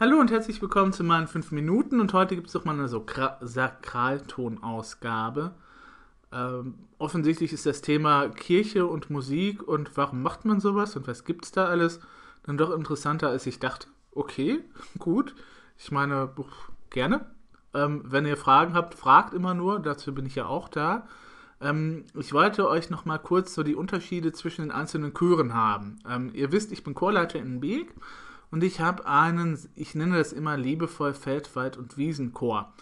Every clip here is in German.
Hallo und herzlich willkommen zu meinen 5 Minuten und heute gibt es doch mal eine so Sakraltonausgabe. Ähm, offensichtlich ist das Thema Kirche und Musik und warum macht man sowas und was gibt es da alles dann doch interessanter, als ich dachte. Okay, gut. Ich meine, gerne. Ähm, wenn ihr Fragen habt, fragt immer nur, dazu bin ich ja auch da. Ähm, ich wollte euch noch mal kurz so die Unterschiede zwischen den einzelnen Chören haben. Ähm, ihr wisst, ich bin Chorleiter in Beek und ich habe einen, ich nenne das immer liebevoll Feldwald- und Wiesenchor.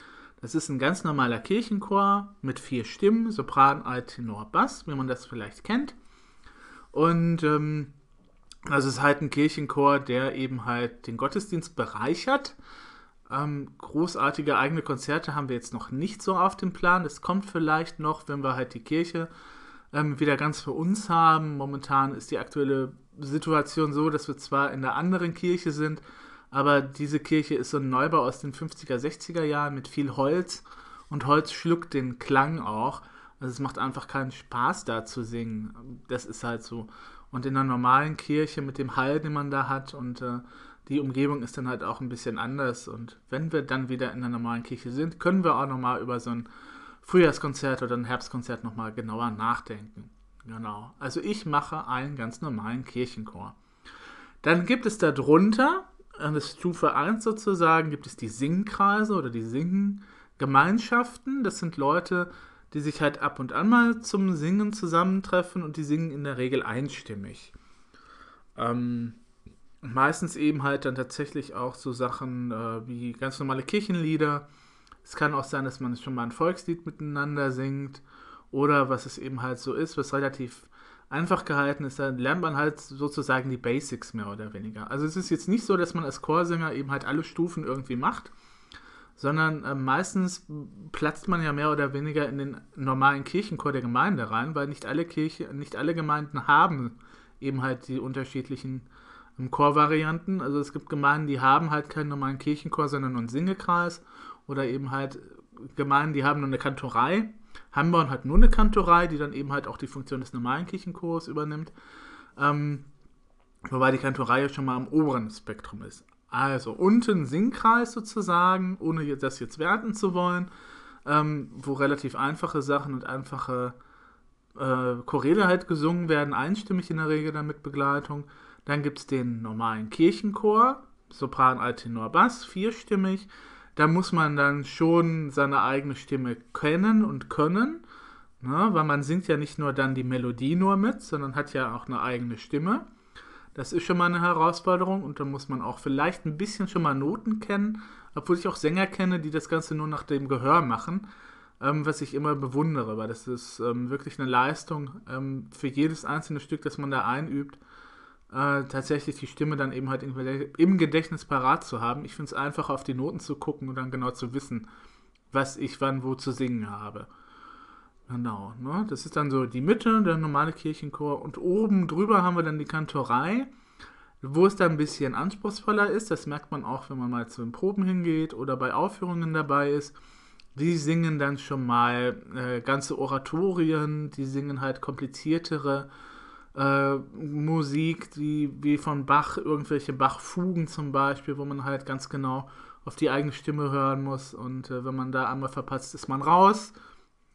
Das ist ein ganz normaler Kirchenchor mit vier Stimmen, Sopran, Alt, Tenor, Bass, wie man das vielleicht kennt. Und ähm, das ist halt ein Kirchenchor, der eben halt den Gottesdienst bereichert. Ähm, großartige eigene Konzerte haben wir jetzt noch nicht so auf dem Plan. Es kommt vielleicht noch, wenn wir halt die Kirche ähm, wieder ganz für uns haben. Momentan ist die aktuelle Situation so, dass wir zwar in der anderen Kirche sind, aber diese Kirche ist so ein Neubau aus den 50er, 60er Jahren mit viel Holz und Holz schluckt den Klang auch. Also es macht einfach keinen Spaß da zu singen. Das ist halt so. Und in einer normalen Kirche mit dem Hall, den man da hat und äh, die Umgebung ist dann halt auch ein bisschen anders. Und wenn wir dann wieder in der normalen Kirche sind, können wir auch nochmal über so ein Frühjahrskonzert oder ein Herbstkonzert nochmal genauer nachdenken. Genau. Also ich mache einen ganz normalen Kirchenchor. Dann gibt es darunter, das ist Stufe 1 sozusagen, gibt es die Singkreise oder die Singgemeinschaften. Das sind Leute, die sich halt ab und an mal zum Singen zusammentreffen und die singen in der Regel einstimmig. Ähm, meistens eben halt dann tatsächlich auch so Sachen äh, wie ganz normale Kirchenlieder. Es kann auch sein, dass man schon mal ein Volkslied miteinander singt oder was es eben halt so ist, was relativ einfach gehalten ist, dann lernt man halt sozusagen die Basics mehr oder weniger. Also es ist jetzt nicht so, dass man als Chorsänger eben halt alle Stufen irgendwie macht, sondern äh, meistens platzt man ja mehr oder weniger in den normalen Kirchenchor der Gemeinde rein, weil nicht alle Kirche, nicht alle Gemeinden haben eben halt die unterschiedlichen ähm, Chorvarianten. Also es gibt Gemeinden, die haben halt keinen normalen Kirchenchor, sondern nur einen Singekreis oder eben halt Gemeinden, die haben nur eine Kantorei Hamborn hat nur eine Kantorei, die dann eben halt auch die Funktion des normalen Kirchenchors übernimmt. Ähm, wobei die Kantorei schon mal am oberen Spektrum ist. Also unten Singkreis sozusagen, ohne das jetzt werten zu wollen, ähm, wo relativ einfache Sachen und einfache äh, Choräle halt gesungen werden, einstimmig in der Regel dann mit Begleitung. Dann gibt es den normalen Kirchenchor, Sopran, Alt, Tenor, Bass, vierstimmig da muss man dann schon seine eigene Stimme kennen und können, ne? weil man singt ja nicht nur dann die Melodie nur mit, sondern hat ja auch eine eigene Stimme. Das ist schon mal eine Herausforderung und da muss man auch vielleicht ein bisschen schon mal Noten kennen, obwohl ich auch Sänger kenne, die das Ganze nur nach dem Gehör machen, ähm, was ich immer bewundere, weil das ist ähm, wirklich eine Leistung ähm, für jedes einzelne Stück, das man da einübt äh, tatsächlich die Stimme dann eben halt im Gedächtnis parat zu haben. Ich finde es einfacher, auf die Noten zu gucken und dann genau zu wissen, was ich wann wo zu singen habe. Genau, ne? das ist dann so die Mitte, der normale Kirchenchor. Und oben drüber haben wir dann die Kantorei, wo es dann ein bisschen anspruchsvoller ist. Das merkt man auch, wenn man mal zu den Proben hingeht oder bei Aufführungen dabei ist. Die singen dann schon mal äh, ganze Oratorien, die singen halt kompliziertere äh, Musik, die wie von Bach, irgendwelche Bach-Fugen zum Beispiel, wo man halt ganz genau auf die eigene Stimme hören muss. Und äh, wenn man da einmal verpasst, ist man raus.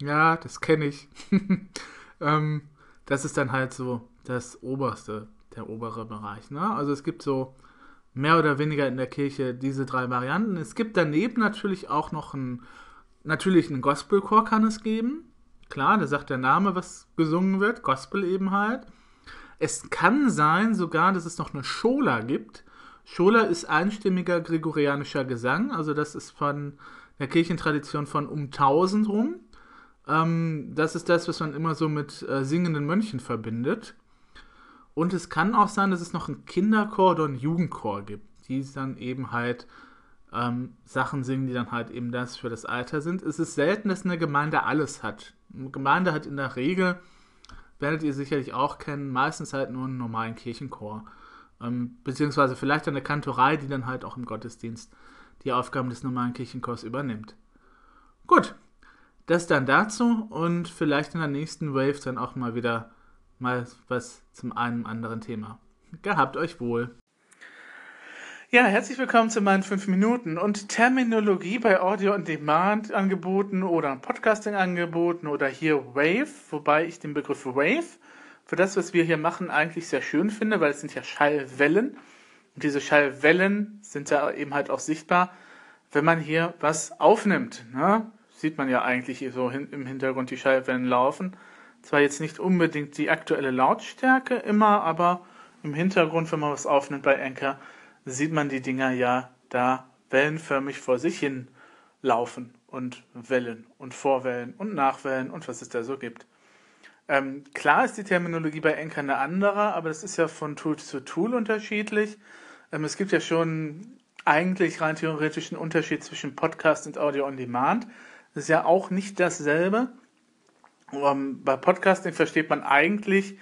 Ja, das kenne ich. ähm, das ist dann halt so das oberste, der obere Bereich. Ne? Also es gibt so mehr oder weniger in der Kirche diese drei Varianten. Es gibt daneben natürlich auch noch einen, natürlich einen Gospelchor kann es geben. Klar, da sagt der Name, was gesungen wird, Gospel eben halt. Es kann sein sogar, dass es noch eine Schola gibt. Schola ist einstimmiger gregorianischer Gesang, also das ist von der Kirchentradition von um 1000 rum. Ähm, das ist das, was man immer so mit äh, singenden Mönchen verbindet. Und es kann auch sein, dass es noch einen Kinderchor oder einen Jugendchor gibt, die dann eben halt ähm, Sachen singen, die dann halt eben das für das Alter sind. Es ist selten, dass eine Gemeinde alles hat. Eine Gemeinde hat in der Regel werdet ihr sicherlich auch kennen, meistens halt nur einen normalen Kirchenchor. Ähm, beziehungsweise vielleicht eine Kantorei, die dann halt auch im Gottesdienst die Aufgaben des normalen Kirchenchors übernimmt. Gut, das dann dazu und vielleicht in der nächsten Wave dann auch mal wieder mal was zum einem anderen Thema. Gehabt euch wohl. Ja, herzlich willkommen zu meinen 5 Minuten und Terminologie bei Audio on Demand Angeboten oder Podcasting Angeboten oder hier Wave, wobei ich den Begriff Wave für das, was wir hier machen, eigentlich sehr schön finde, weil es sind ja Schallwellen und diese Schallwellen sind ja eben halt auch sichtbar, wenn man hier was aufnimmt. Ne? Sieht man ja eigentlich so im Hintergrund die Schallwellen laufen. Zwar jetzt nicht unbedingt die aktuelle Lautstärke immer, aber im Hintergrund, wenn man was aufnimmt bei Anchor, sieht man die Dinger ja da wellenförmig vor sich hin laufen und Wellen und Vorwellen und Nachwellen und was es da so gibt. Ähm, klar ist die Terminologie bei Anchor eine andere, aber das ist ja von Tool zu Tool unterschiedlich. Ähm, es gibt ja schon eigentlich rein theoretisch einen Unterschied zwischen Podcast und Audio on Demand. Das ist ja auch nicht dasselbe. Ähm, bei Podcasting versteht man eigentlich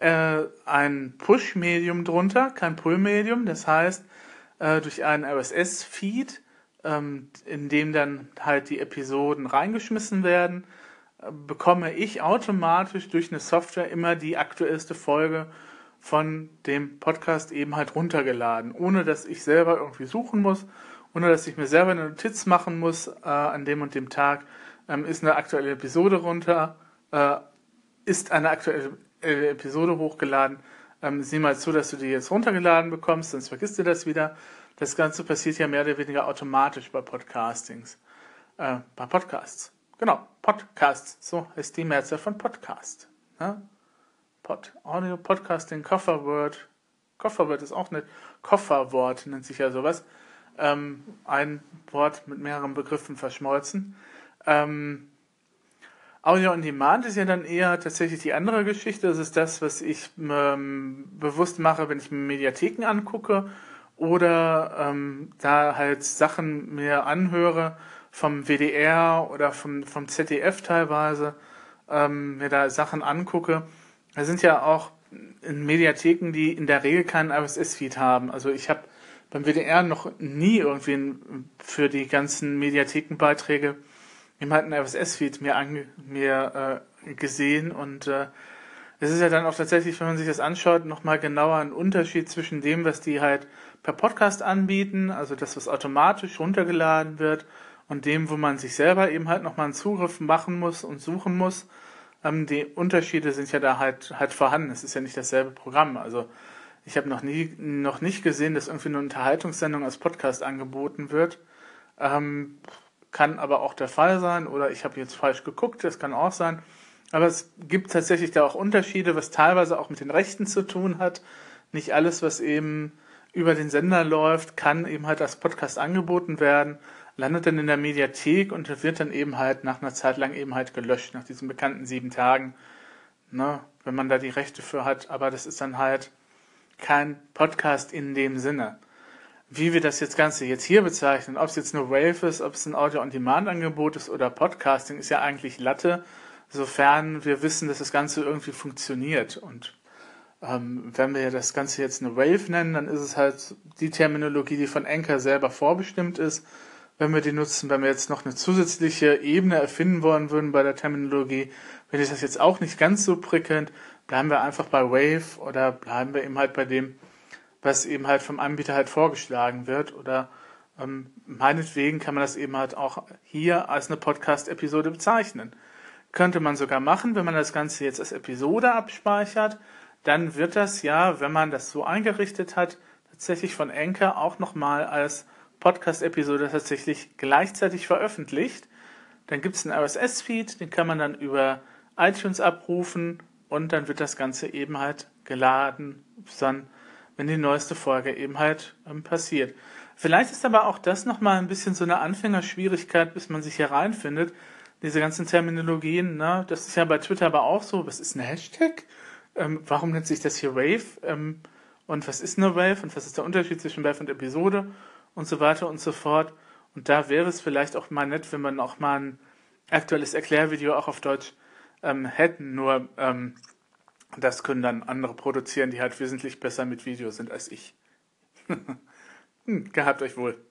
äh, ein Push-Medium drunter, kein Pull-Medium. Das heißt, äh, durch einen RSS-Feed, ähm, in dem dann halt die Episoden reingeschmissen werden, äh, bekomme ich automatisch durch eine Software immer die aktuellste Folge von dem Podcast eben halt runtergeladen, ohne dass ich selber irgendwie suchen muss, ohne dass ich mir selber eine Notiz machen muss, äh, an dem und dem Tag ähm, ist eine aktuelle Episode runter, äh, ist eine aktuelle äh, Episode hochgeladen. Ähm, sieh mal zu, dass du die jetzt runtergeladen bekommst, sonst vergisst du das wieder. Das Ganze passiert ja mehr oder weniger automatisch bei Podcastings. Äh, bei Podcasts. Genau, Podcasts. So heißt die Mehrzahl von Podcast. Ne? Pod, Audio Podcasting, Kofferword. Kofferword ist auch nicht. Kofferwort nennt sich ja sowas. Ähm, ein Wort mit mehreren Begriffen verschmolzen. Ähm, Audio on Demand ist ja dann eher tatsächlich die andere Geschichte. Das ist das, was ich ähm, bewusst mache, wenn ich mir Mediatheken angucke oder ähm, da halt Sachen mir anhöre vom WDR oder vom, vom ZDF teilweise, ähm, mir da Sachen angucke. Da sind ja auch in Mediatheken, die in der Regel keinen RSS-Feed haben. Also ich habe beim WDR noch nie irgendwie für die ganzen Mediathekenbeiträge eben halt einen RSS-Feed mir, ange, mir äh, gesehen und äh, es ist ja dann auch tatsächlich, wenn man sich das anschaut, nochmal genauer ein Unterschied zwischen dem, was die halt per Podcast anbieten, also das, was automatisch runtergeladen wird, und dem, wo man sich selber eben halt nochmal einen Zugriff machen muss und suchen muss. Ähm, die Unterschiede sind ja da halt, halt vorhanden. Es ist ja nicht dasselbe Programm. Also ich habe noch nie, noch nicht gesehen, dass irgendwie eine Unterhaltungssendung als Podcast angeboten wird. Ähm, kann aber auch der Fall sein oder ich habe jetzt falsch geguckt, das kann auch sein. Aber es gibt tatsächlich da auch Unterschiede, was teilweise auch mit den Rechten zu tun hat. Nicht alles, was eben über den Sender läuft, kann eben halt als Podcast angeboten werden, landet dann in der Mediathek und wird dann eben halt nach einer Zeit lang eben halt gelöscht, nach diesen bekannten sieben Tagen, ne, wenn man da die Rechte für hat. Aber das ist dann halt kein Podcast in dem Sinne wie wir das jetzt Ganze jetzt hier bezeichnen, ob es jetzt nur Wave ist, ob es ein Audio-on-Demand-Angebot ist oder Podcasting, ist ja eigentlich Latte, sofern wir wissen, dass das Ganze irgendwie funktioniert. Und ähm, wenn wir das Ganze jetzt eine Wave nennen, dann ist es halt die Terminologie, die von Anchor selber vorbestimmt ist. Wenn wir die nutzen, wenn wir jetzt noch eine zusätzliche Ebene erfinden wollen würden bei der Terminologie, finde ich das jetzt auch nicht ganz so prickelnd, bleiben wir einfach bei Wave oder bleiben wir eben halt bei dem, was eben halt vom Anbieter halt vorgeschlagen wird. Oder ähm, meinetwegen kann man das eben halt auch hier als eine Podcast-Episode bezeichnen. Könnte man sogar machen, wenn man das Ganze jetzt als Episode abspeichert, dann wird das ja, wenn man das so eingerichtet hat, tatsächlich von Anchor auch nochmal als Podcast-Episode tatsächlich gleichzeitig veröffentlicht. Dann gibt es einen RSS-Feed, den kann man dann über iTunes abrufen und dann wird das Ganze eben halt geladen, dann wenn die neueste Folge eben halt ähm, passiert. Vielleicht ist aber auch das nochmal ein bisschen so eine Anfängerschwierigkeit, bis man sich hier reinfindet. Diese ganzen Terminologien, ne? das ist ja bei Twitter aber auch so. Was ist ein Hashtag? Ähm, warum nennt sich das hier Wave? Ähm, und was ist eine Wave? Und was ist der Unterschied zwischen Wave und Episode? Und so weiter und so fort. Und da wäre es vielleicht auch mal nett, wenn man auch mal ein aktuelles Erklärvideo auch auf Deutsch ähm, hätten. Nur ähm, das können dann andere produzieren, die halt wesentlich besser mit Video sind als ich. hm, gehabt euch wohl.